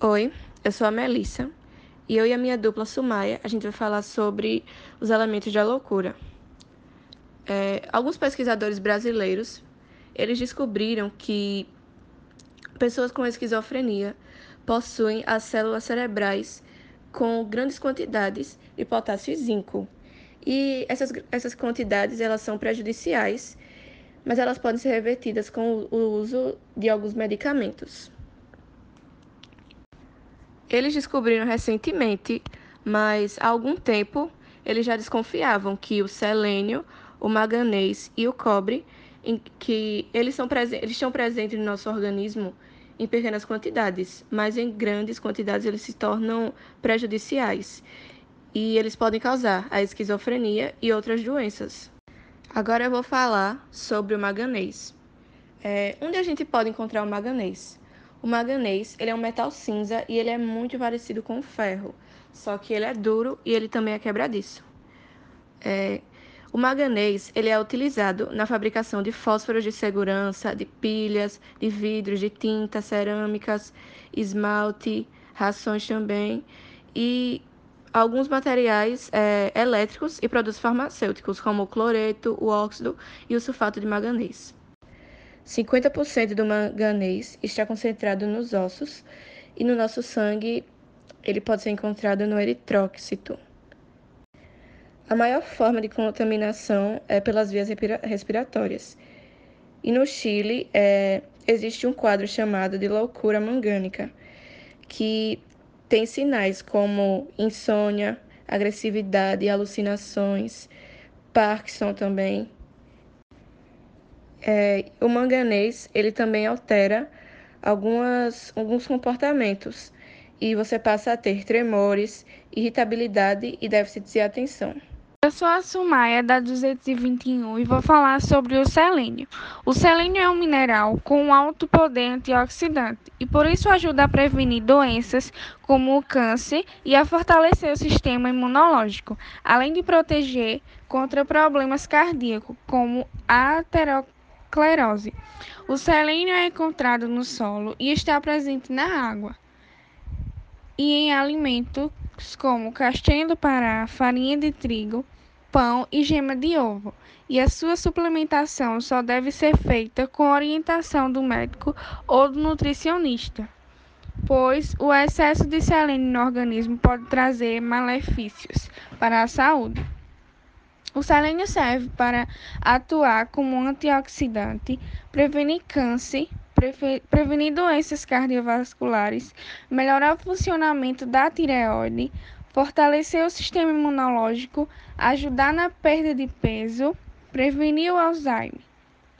Oi, eu sou a Melissa e eu e a minha dupla Sumaia a gente vai falar sobre os elementos da loucura. É, alguns pesquisadores brasileiros eles descobriram que pessoas com esquizofrenia possuem as células cerebrais com grandes quantidades de potássio e zinco. E essas, essas quantidades elas são prejudiciais, mas elas podem ser revertidas com o uso de alguns medicamentos. Eles descobriram recentemente, mas há algum tempo eles já desconfiavam que o selênio, o manganês e o cobre, que eles, são eles estão presentes no nosso organismo em pequenas quantidades, mas em grandes quantidades eles se tornam prejudiciais e eles podem causar a esquizofrenia e outras doenças. Agora eu vou falar sobre o manganês. É, onde a gente pode encontrar o manganês? O manganês ele é um metal cinza e ele é muito parecido com o ferro, só que ele é duro e ele também é quebradiço. É, o manganês ele é utilizado na fabricação de fósforos de segurança, de pilhas, de vidros, de tinta, cerâmicas, esmalte, rações também e alguns materiais é, elétricos e produtos farmacêuticos, como o cloreto, o óxido e o sulfato de manganês. 50% do manganês está concentrado nos ossos e no nosso sangue ele pode ser encontrado no eritrócito. A maior forma de contaminação é pelas vias respiratórias. E no Chile é, existe um quadro chamado de loucura mangânica, que tem sinais como insônia, agressividade, alucinações, Parkinson também, é, o manganês ele também altera algumas, alguns comportamentos e você passa a ter tremores, irritabilidade e déficit de atenção. Eu sou a Sumaia da 221 e vou falar sobre o selênio. O selênio é um mineral com alto poder antioxidante e por isso ajuda a prevenir doenças como o câncer e a fortalecer o sistema imunológico, além de proteger contra problemas cardíacos como a Clerose. O selênio é encontrado no solo e está presente na água e em alimentos como castanha do Pará, farinha de trigo, pão e gema de ovo. E a sua suplementação só deve ser feita com orientação do médico ou do nutricionista, pois o excesso de selênio no organismo pode trazer malefícios para a saúde. O selênio serve para atuar como antioxidante, prevenir câncer, prevenir doenças cardiovasculares, melhorar o funcionamento da tireoide, fortalecer o sistema imunológico, ajudar na perda de peso, prevenir o Alzheimer.